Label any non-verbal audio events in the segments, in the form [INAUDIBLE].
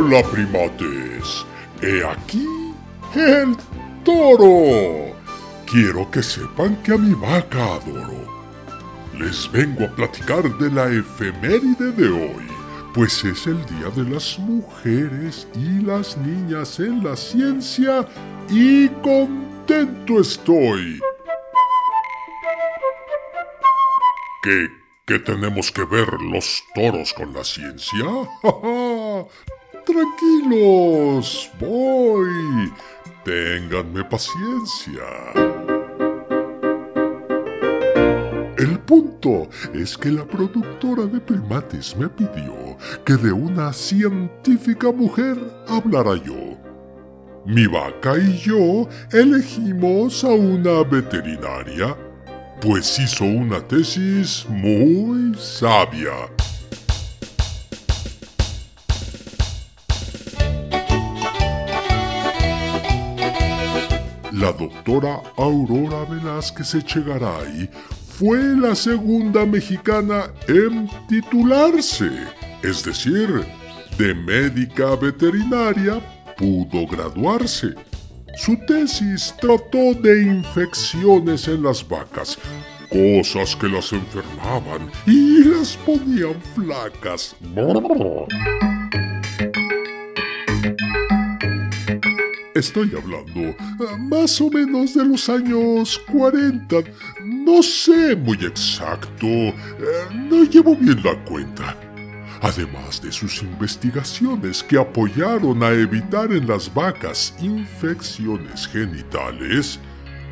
Hola primates, he aquí el toro. Quiero que sepan que a mi vaca adoro. Les vengo a platicar de la efeméride de hoy, pues es el Día de las Mujeres y las Niñas en la Ciencia y contento estoy. ¿Qué, qué tenemos que ver los toros con la ciencia? [LAUGHS] Tranquilos, voy. Ténganme paciencia. El punto es que la productora de primates me pidió que de una científica mujer hablara yo. Mi vaca y yo elegimos a una veterinaria, pues hizo una tesis muy sabia. La doctora Aurora Velázquez Echegaray fue la segunda mexicana en titularse, es decir, de médica veterinaria pudo graduarse. Su tesis trató de infecciones en las vacas, cosas que las enfermaban y las ponían flacas. Estoy hablando eh, más o menos de los años 40. No sé muy exacto. eh, No llevo bien la cuenta. Además de sus investigaciones que apoyaron a evitar en las vacas infecciones genitales,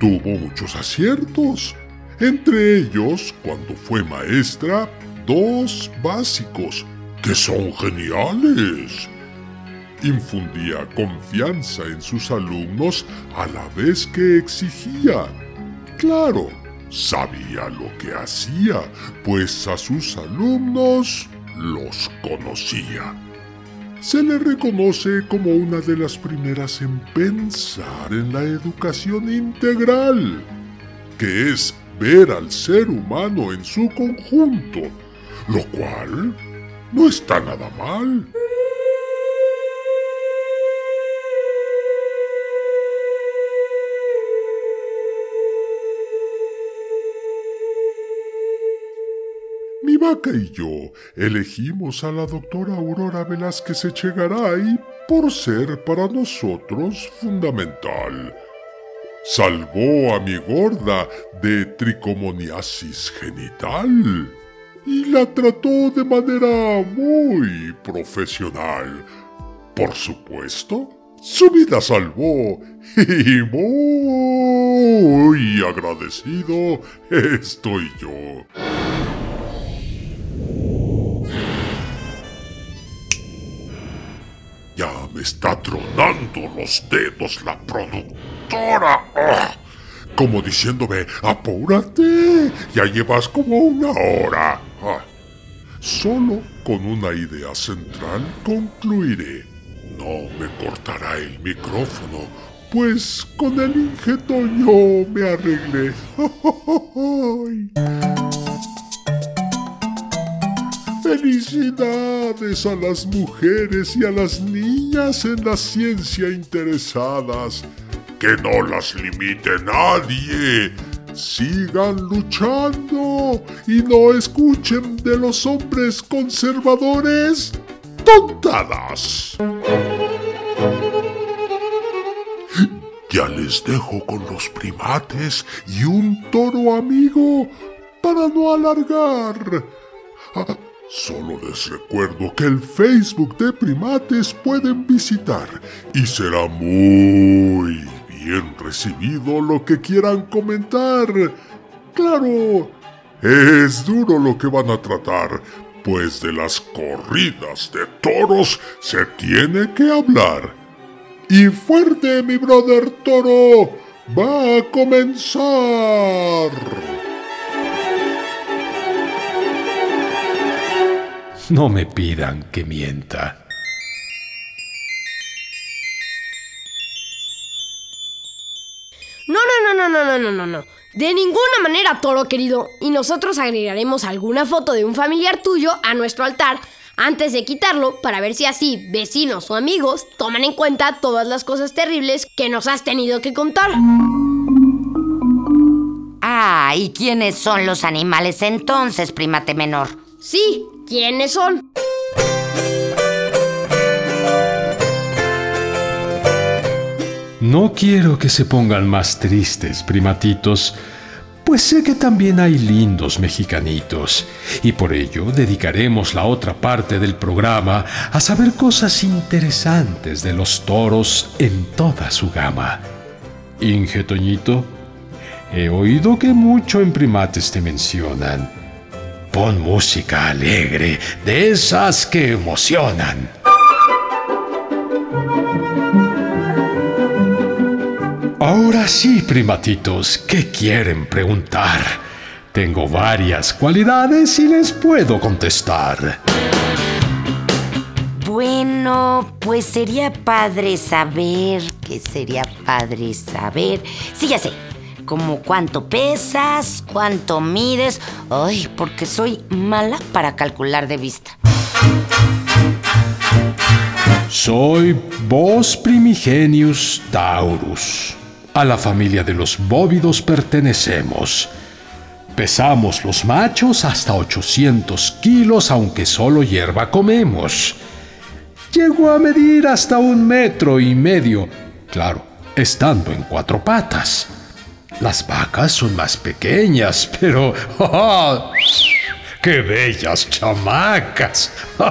tuvo muchos aciertos. Entre ellos, cuando fue maestra, dos básicos, que son geniales infundía confianza en sus alumnos a la vez que exigía. Claro, sabía lo que hacía, pues a sus alumnos los conocía. Se le reconoce como una de las primeras en pensar en la educación integral, que es ver al ser humano en su conjunto, lo cual no está nada mal. Mi vaca y yo elegimos a la doctora Aurora Velázquez Echegaray por ser para nosotros fundamental. Salvó a mi gorda de tricomoniasis genital y la trató de manera muy profesional. Por supuesto, su vida salvó y muy agradecido estoy yo. Está tronando los dedos la productora. ¡Ah! Como diciéndome, apúrate, ya llevas como una hora. Ah. Solo con una idea central concluiré. No me cortará el micrófono, pues con el injeto yo me arreglé. [LAUGHS] Felicidades a las mujeres y a las niñas en la ciencia interesadas. Que no las limite nadie. Sigan luchando y no escuchen de los hombres conservadores tontadas. Ya les dejo con los primates y un toro amigo para no alargar. Solo les recuerdo que el Facebook de primates pueden visitar y será muy bien recibido lo que quieran comentar. Claro, es duro lo que van a tratar, pues de las corridas de toros se tiene que hablar. Y fuerte, mi brother toro, va a comenzar. No me pidan que mienta. No, no, no, no, no, no, no, no. De ninguna manera, toro querido. Y nosotros agregaremos alguna foto de un familiar tuyo a nuestro altar antes de quitarlo para ver si así vecinos o amigos toman en cuenta todas las cosas terribles que nos has tenido que contar. Ah, ¿y quiénes son los animales entonces, primate menor? Sí, ¿quiénes son? No quiero que se pongan más tristes, primatitos, pues sé que también hay lindos mexicanitos, y por ello dedicaremos la otra parte del programa a saber cosas interesantes de los toros en toda su gama. Inge Toñito, he oído que mucho en primates te mencionan. Pon música alegre, de esas que emocionan. Ahora sí, primatitos, ¿qué quieren preguntar? Tengo varias cualidades y les puedo contestar. Bueno, pues sería padre saber, que sería padre saber. Sí, ya sé. Como cuánto pesas, cuánto mides. Ay, porque soy mala para calcular de vista. Soy Vos Primigenius Taurus. A la familia de los bóvidos pertenecemos. Pesamos los machos hasta 800 kilos, aunque solo hierba comemos. Llego a medir hasta un metro y medio, claro, estando en cuatro patas. Las vacas son más pequeñas, pero... ¡oh! ¡Qué bellas chamacas! [LAUGHS]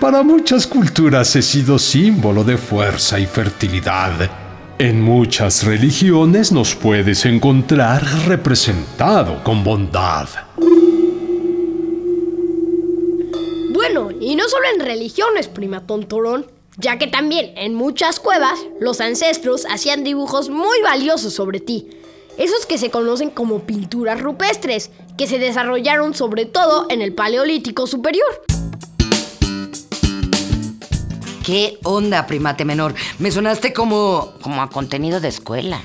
Para muchas culturas he sido símbolo de fuerza y fertilidad. En muchas religiones nos puedes encontrar representado con bondad. Bueno, y no solo en religiones, prima tontorón, ya que también en muchas cuevas los ancestros hacían dibujos muy valiosos sobre ti. Esos que se conocen como pinturas rupestres, que se desarrollaron sobre todo en el Paleolítico Superior. ¿Qué onda, primate menor? Me sonaste como. como a contenido de escuela.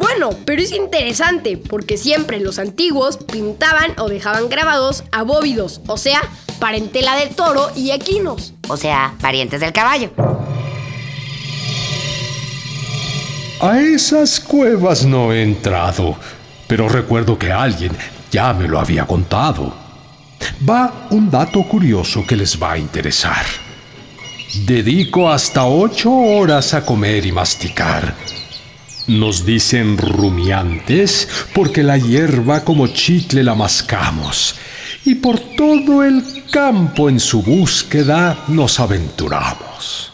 Bueno, pero es interesante porque siempre los antiguos pintaban o dejaban grabados a bóvidos, o sea, parentela del toro y equinos. O sea, parientes del caballo. A esas cuevas no he entrado, pero recuerdo que alguien ya me lo había contado. Va un dato curioso que les va a interesar. Dedico hasta ocho horas a comer y masticar. Nos dicen rumiantes porque la hierba como chicle la mascamos y por todo el campo en su búsqueda nos aventuramos.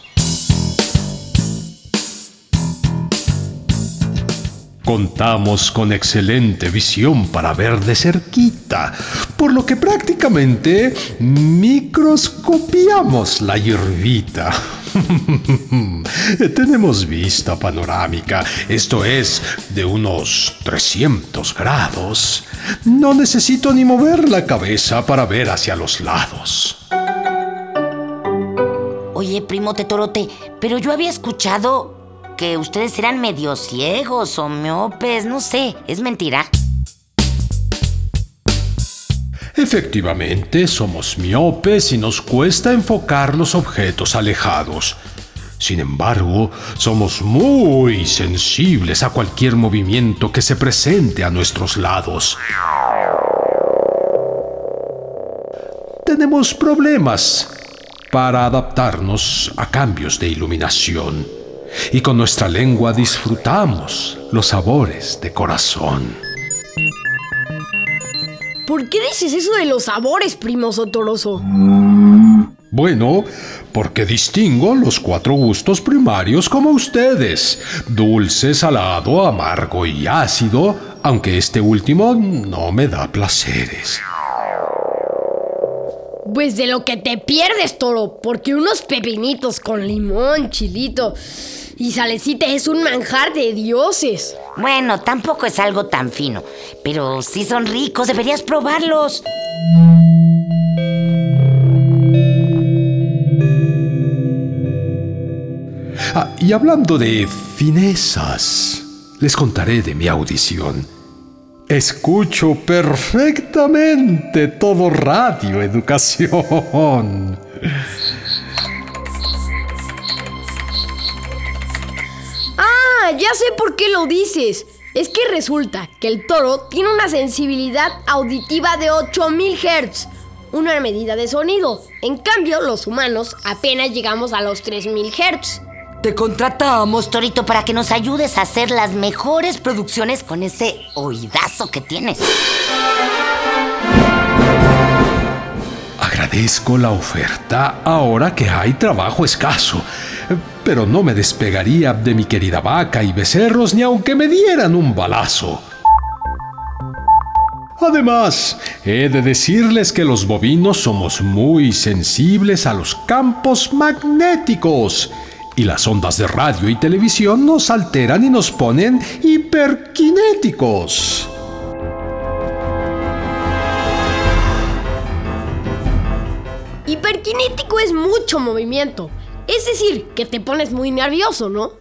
Contamos con excelente visión para ver de cerquita, por lo que prácticamente microscopiamos la hierbita. [LAUGHS] Tenemos vista panorámica, esto es, de unos 300 grados. No necesito ni mover la cabeza para ver hacia los lados. Oye, primo Tetorote, pero yo había escuchado que ustedes eran medio ciegos o miopes, no sé, ¿es mentira? Efectivamente, somos miopes y nos cuesta enfocar los objetos alejados. Sin embargo, somos muy sensibles a cualquier movimiento que se presente a nuestros lados. Tenemos problemas para adaptarnos a cambios de iluminación y con nuestra lengua disfrutamos los sabores de corazón. ¿Por qué dices eso de los sabores, primo Sotoroso? Bueno, porque distingo los cuatro gustos primarios como ustedes. Dulce, salado, amargo y ácido, aunque este último no me da placeres. Pues de lo que te pierdes, toro, porque unos pepinitos con limón, chilito y salecita es un manjar de dioses. Bueno, tampoco es algo tan fino, pero sí son ricos, deberías probarlos. Ah, y hablando de finezas, les contaré de mi audición. Escucho perfectamente todo radio educación. Ya sé por qué lo dices. Es que resulta que el toro tiene una sensibilidad auditiva de 8000 Hz, una medida de sonido. En cambio, los humanos apenas llegamos a los 3000 Hz. Te contratamos, Torito, para que nos ayudes a hacer las mejores producciones con ese oídazo que tienes. Agradezco la oferta ahora que hay trabajo escaso, pero no me despegaría de mi querida vaca y becerros ni aunque me dieran un balazo. Además, he de decirles que los bovinos somos muy sensibles a los campos magnéticos y las ondas de radio y televisión nos alteran y nos ponen hiperkinéticos. Hiperkinético es mucho movimiento. Es decir, que te pones muy nervioso, ¿no?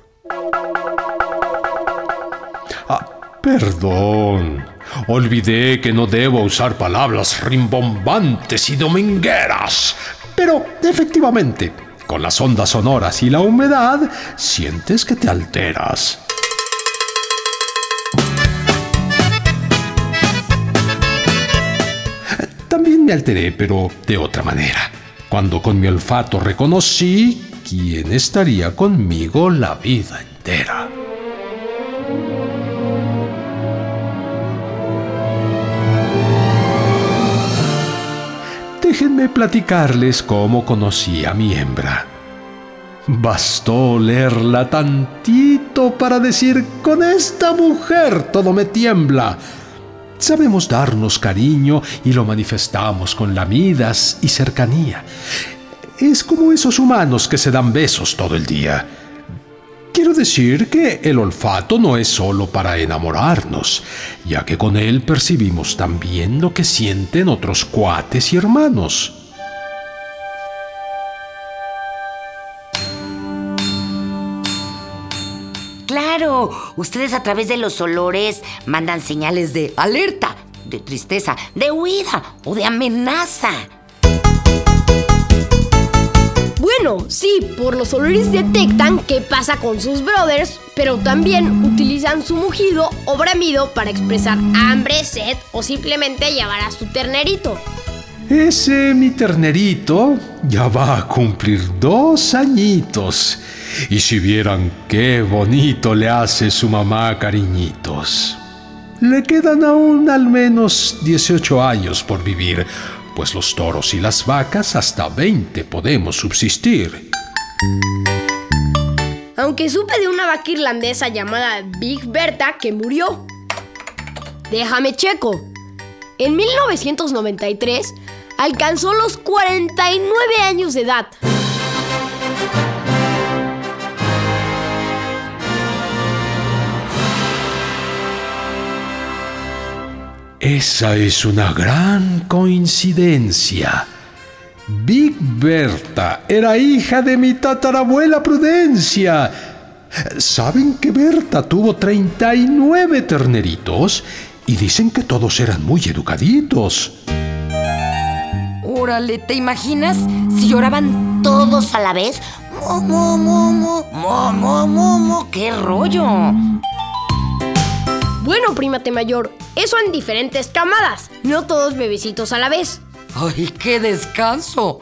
Ah, perdón. Olvidé que no debo usar palabras rimbombantes y domingueras. Pero, efectivamente, con las ondas sonoras y la humedad, sientes que te alteras. También me alteré, pero de otra manera. Cuando con mi olfato reconocí quién estaría conmigo la vida entera. Déjenme platicarles cómo conocí a mi hembra. Bastó leerla tantito para decir, con esta mujer todo me tiembla. Sabemos darnos cariño y lo manifestamos con lamidas y cercanía. Es como esos humanos que se dan besos todo el día. Quiero decir que el olfato no es solo para enamorarnos, ya que con él percibimos también lo que sienten otros cuates y hermanos. Claro, ustedes a través de los olores mandan señales de alerta, de tristeza, de huida o de amenaza. Bueno, sí, por los olores detectan qué pasa con sus brothers, pero también utilizan su mugido o bramido para expresar hambre, sed o simplemente llevar a su ternerito. Ese mi ternerito ya va a cumplir dos añitos. Y si vieran qué bonito le hace su mamá cariñitos. Le quedan aún al menos 18 años por vivir, pues los toros y las vacas hasta 20 podemos subsistir. Aunque supe de una vaca irlandesa llamada Big Berta que murió. Déjame checo. En 1993 alcanzó los 49 años de edad. Esa es una gran coincidencia. Big Berta era hija de mi tatarabuela Prudencia. ¿Saben que Berta tuvo 39 terneritos? Y dicen que todos eran muy educaditos. Órale, ¿te imaginas si lloraban todos a la vez? Mo, mo, mo, mo, mo, mo, mo, mo, qué rollo. Bueno, prímate mayor, eso en diferentes camadas, no todos bebecitos a la vez. Ay, qué descanso.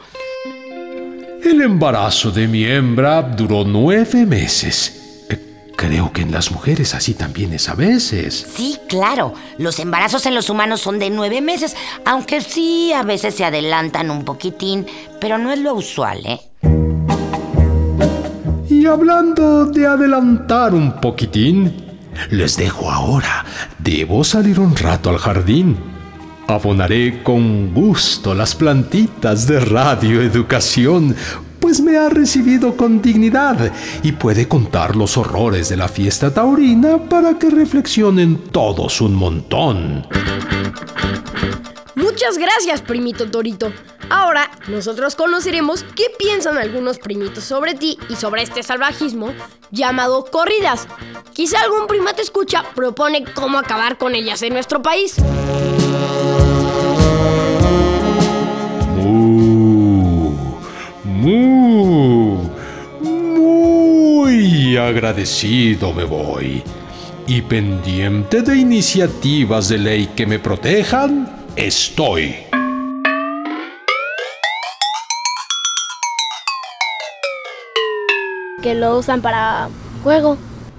El embarazo de mi hembra duró nueve meses. Eh, Creo que en las mujeres así también es a veces. Sí, claro. Los embarazos en los humanos son de nueve meses, aunque sí a veces se adelantan un poquitín, pero no es lo usual, ¿eh? Y hablando de adelantar un poquitín, les dejo ahora. Debo salir un rato al jardín. Abonaré con gusto las plantitas de Radio Educación, pues me ha recibido con dignidad y puede contar los horrores de la fiesta taurina para que reflexionen todos un montón. Muchas gracias, primito Torito. Ahora nosotros conoceremos qué piensan algunos primitos sobre ti y sobre este salvajismo llamado corridas. Quizá algún primate escucha propone cómo acabar con ellas en nuestro país. Mu, mu, muy agradecido me voy. Y pendiente de iniciativas de ley que me protejan, estoy. que lo usan para juego.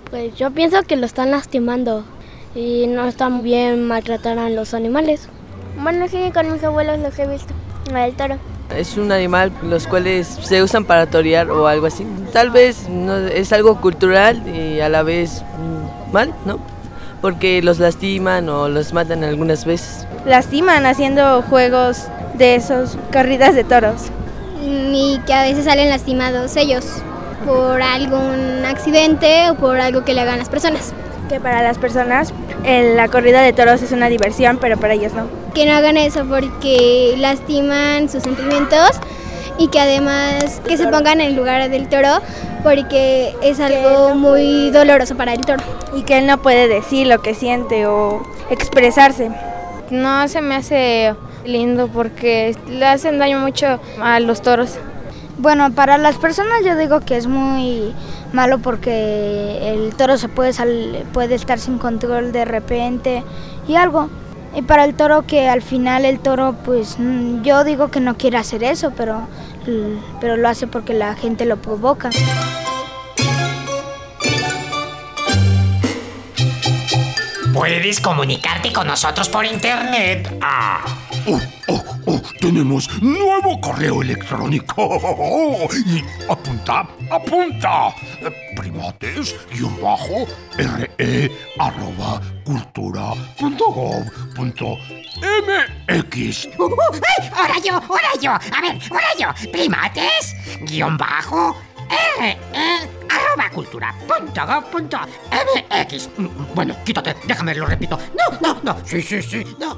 Pues yo pienso que lo están lastimando y no están bien maltratar a los animales. Bueno, sí, con mis abuelos los he visto. El toro. Es un animal los cuales se usan para torear o algo así. Tal vez no, es algo cultural y a la vez mm, mal, ¿no? Porque los lastiman o los matan algunas veces. Lastiman haciendo juegos de esos corridas de toros. Y que a veces salen lastimados ellos por algún accidente o por algo que le hagan las personas. Que para las personas la corrida de toros es una diversión, pero para ellos no. Que no hagan eso porque lastiman sus sentimientos y que además que se pongan en el lugar del toro porque es algo muy doloroso para el toro. Y que él no puede decir lo que siente o expresarse. No se me hace lindo porque le hacen daño mucho a los toros. Bueno, para las personas yo digo que es muy malo porque el toro se puede, sal puede estar sin control de repente y algo. Y para el toro que al final el toro, pues mm, yo digo que no quiere hacer eso, pero, pero lo hace porque la gente lo provoca. Puedes comunicarte con nosotros por internet. Ah. Oh, oh, oh, tenemos nuevo correo electrónico. [LAUGHS] Y apunta, apunta. Primates, guion bajo, re, arroba, cultura, punto gov, punto mx. Uh, [LAUGHS] ahora yo, ahora yo. A ver, ahora yo. Primates, guion bajo, re, arroba cultura punto gov punto mx. Bueno, quítate, déjame, lo repito. No, no, no. Sí, sí, sí, no.